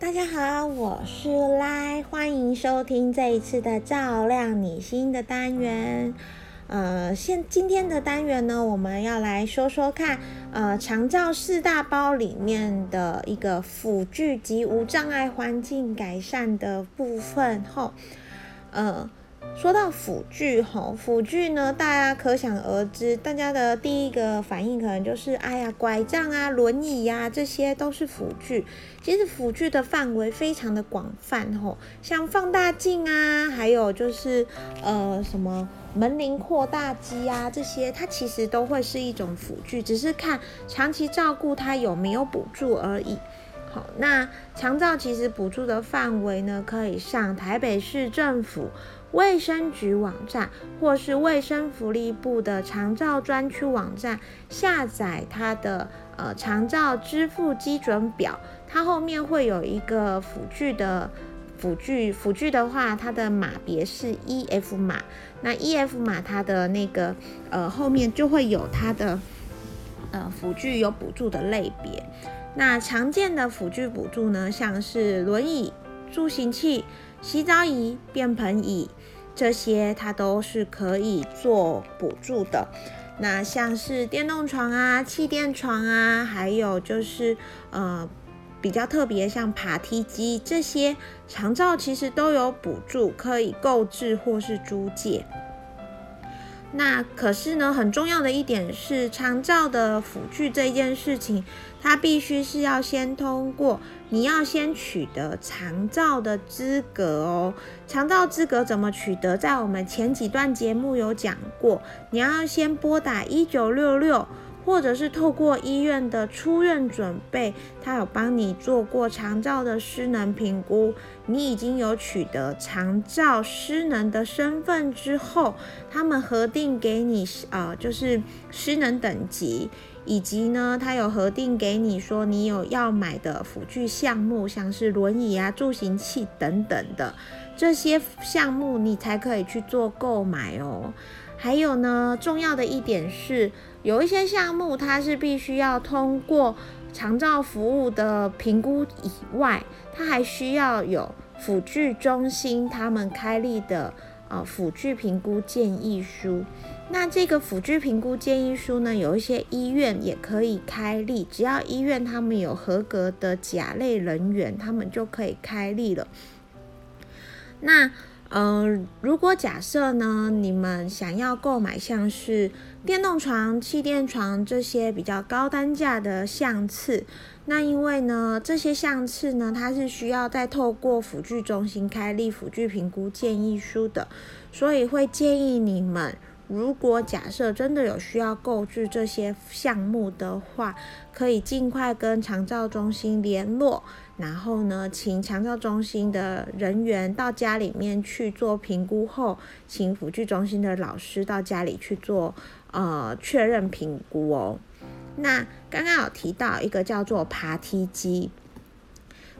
大家好，我是赖，欢迎收听这一次的照亮你心的单元。呃，现今天的单元呢，我们要来说说看，呃，长照四大包里面的一个辅具及无障碍环境改善的部分后，呃。说到辅具吼，辅具呢，大家可想而知，大家的第一个反应可能就是，哎呀，拐杖啊、轮椅呀，这些都是辅具。其实辅具的范围非常的广泛吼，像放大镜啊，还有就是呃什么门铃扩大机啊，这些它其实都会是一种辅具，只是看长期照顾它有没有补助而已。好，那长照其实补助的范围呢，可以上台北市政府。卫生局网站或是卫生福利部的长照专区网站下载它的呃长照支付基准表，它后面会有一个辅具的辅具，辅具的话它的码别是 E F 码，那 E F 码它的那个呃后面就会有它的呃辅具有补助的类别，那常见的辅具补助呢，像是轮椅、助行器。洗澡椅、便盆椅，这些它都是可以做补助的。那像是电动床啊、气垫床啊，还有就是呃比较特别像爬梯机这些，长照其实都有补助，可以购置或是租借。那可是呢，很重要的一点是，长照的辅具这件事情，它必须是要先通过，你要先取得长照的资格哦。长照资格怎么取得？在我们前几段节目有讲过，你要先拨打一九六六。或者是透过医院的出院准备，他有帮你做过长照的失能评估，你已经有取得长照失能的身份之后，他们核定给你呃就是失能等级，以及呢他有核定给你说你有要买的辅具项目，像是轮椅啊、助行器等等的这些项目，你才可以去做购买哦。还有呢，重要的一点是。有一些项目，它是必须要通过长照服务的评估以外，它还需要有辅具中心他们开立的呃辅具评估建议书。那这个辅具评估建议书呢，有一些医院也可以开立，只要医院他们有合格的甲类人员，他们就可以开立了。那嗯，如果假设呢，你们想要购买像是电动床、气垫床这些比较高单价的相次，那因为呢，这些相次呢，它是需要再透过辅具中心开立辅具评估建议书的，所以会建议你们。如果假设真的有需要购置这些项目的话，可以尽快跟长照中心联络，然后呢，请长照中心的人员到家里面去做评估后，请辅具中心的老师到家里去做呃确认评估哦。那刚刚有提到一个叫做爬梯机，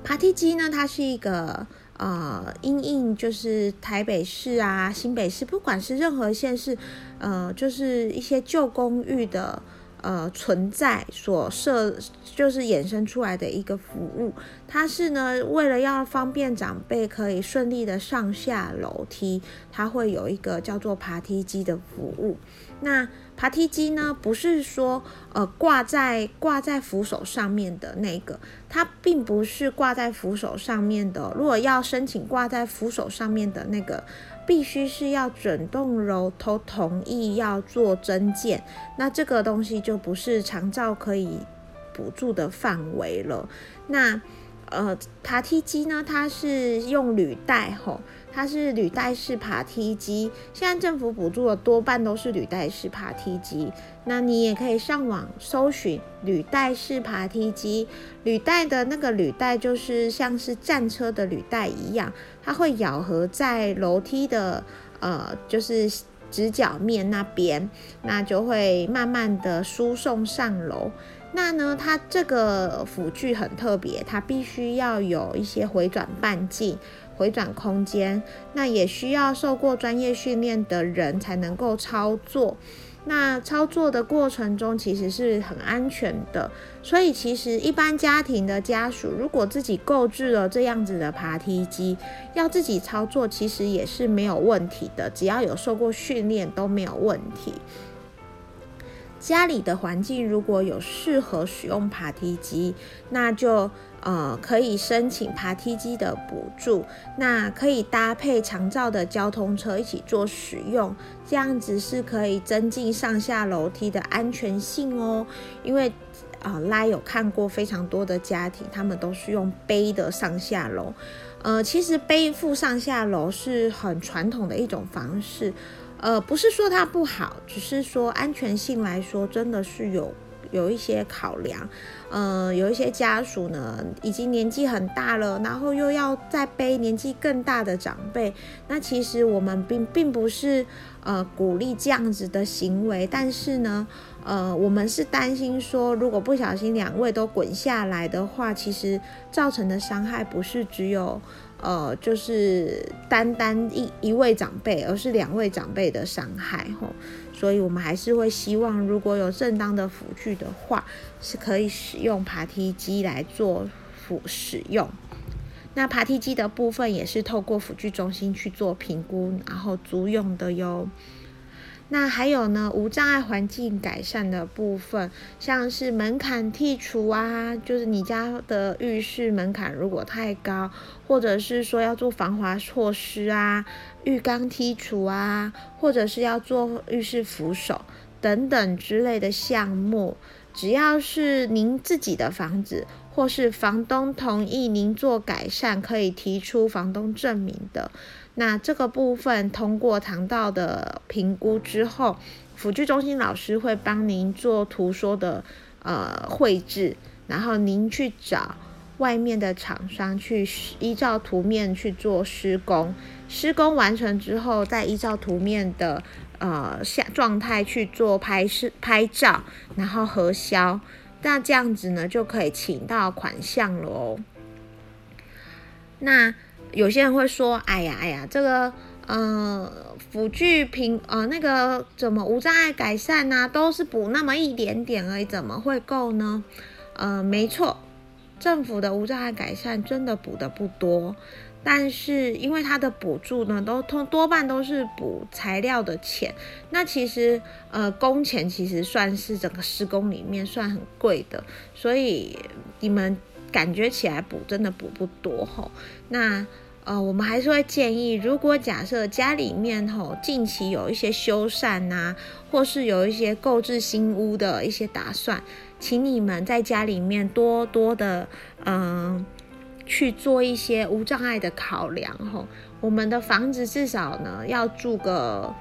爬梯机呢，它是一个。呃，因应就是台北市啊、新北市，不管是任何县市，呃，就是一些旧公寓的呃存在所设，就是衍生出来的一个服务。它是呢，为了要方便长辈可以顺利的上下楼梯，它会有一个叫做爬梯机的服务。那爬梯机呢，不是说呃挂在挂在扶手上面的那个，它并不是挂在扶手上面的。如果要申请挂在扶手上面的那个，必须是要整栋楼都同意要做增建，那这个东西就不是长照可以补助的范围了。那呃爬梯机呢，它是用履带吼。它是履带式爬梯机，现在政府补助的多半都是履带式爬梯机。那你也可以上网搜寻履带式爬梯机，履带的那个履带就是像是战车的履带一样，它会咬合在楼梯的呃，就是直角面那边，那就会慢慢的输送上楼。那呢，它这个辅具很特别，它必须要有一些回转半径。回转空间，那也需要受过专业训练的人才能够操作。那操作的过程中其实是很安全的，所以其实一般家庭的家属如果自己购置了这样子的爬梯机，要自己操作其实也是没有问题的，只要有受过训练都没有问题。家里的环境如果有适合使用爬梯机，那就呃可以申请爬梯机的补助，那可以搭配长照的交通车一起做使用，这样子是可以增进上下楼梯的安全性哦。因为啊，拉有看过非常多的家庭，他们都是用背的上下楼，呃，其实背负上下楼是很传统的一种方式。呃，不是说它不好，只是说安全性来说，真的是有有一些考量。呃，有一些家属呢，已经年纪很大了，然后又要再背年纪更大的长辈，那其实我们并并不是呃鼓励这样子的行为，但是呢，呃，我们是担心说，如果不小心两位都滚下来的话，其实造成的伤害不是只有。呃，就是单单一一位长辈，而是两位长辈的伤害吼，所以我们还是会希望，如果有正当的辅具的话，是可以使用爬梯机来做辅使用。那爬梯机的部分也是透过辅具中心去做评估，然后租用的哟。那还有呢，无障碍环境改善的部分，像是门槛剔除啊，就是你家的浴室门槛如果太高，或者是说要做防滑措施啊，浴缸剔除啊，或者是要做浴室扶手等等之类的项目，只要是您自己的房子。或是房东同意您做改善，可以提出房东证明的。那这个部分通过堂道的评估之后，辅具中心老师会帮您做图说的呃绘制，然后您去找外面的厂商去依照图面去做施工。施工完成之后，再依照图面的呃下状态去做拍摄拍照，然后核销。那这样子呢，就可以请到款项了哦。那有些人会说：“哎呀，哎呀，这个呃辅具平呃那个怎么无障碍改善呢？都是补那么一点点而已，怎么会够呢？”呃，没错，政府的无障碍改善真的补的不多。但是因为它的补助呢，都通多半都是补材料的钱，那其实呃工钱其实算是整个施工里面算很贵的，所以你们感觉起来补真的补不多吼。那呃我们还是会建议，如果假设家里面吼近期有一些修缮呐，或是有一些购置新屋的一些打算，请你们在家里面多多的嗯。去做一些无障碍的考量吼，我们的房子至少呢要住个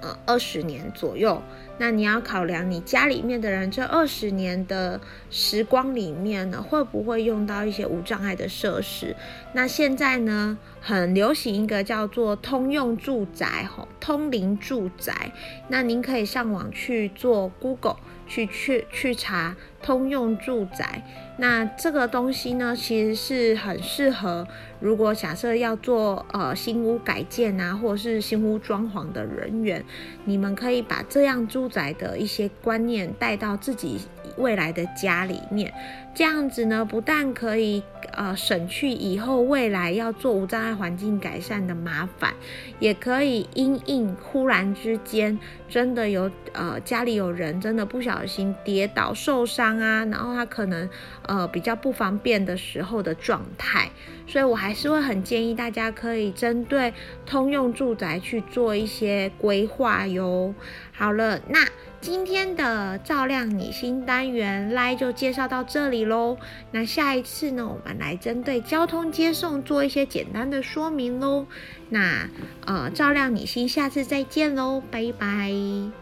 呃二十年左右，那你要考量你家里面的人这二十年的时光里面呢，会不会用到一些无障碍的设施？那现在呢很流行一个叫做通用住宅吼，通灵住宅，那您可以上网去做 Google。去去去查通用住宅，那这个东西呢，其实是很适合，如果假设要做呃新屋改建啊，或者是新屋装潢的人员，你们可以把这样住宅的一些观念带到自己未来的家里面，这样子呢，不但可以。呃，省去以后未来要做无障碍环境改善的麻烦，也可以因应忽然之间真的有呃家里有人真的不小心跌倒受伤啊，然后他可能呃比较不方便的时候的状态，所以我还是会很建议大家可以针对通用住宅去做一些规划哟。好了，那。今天的照亮你心单元来就介绍到这里喽。那下一次呢，我们来针对交通接送做一些简单的说明喽。那呃，照亮你心，下次再见喽，拜拜。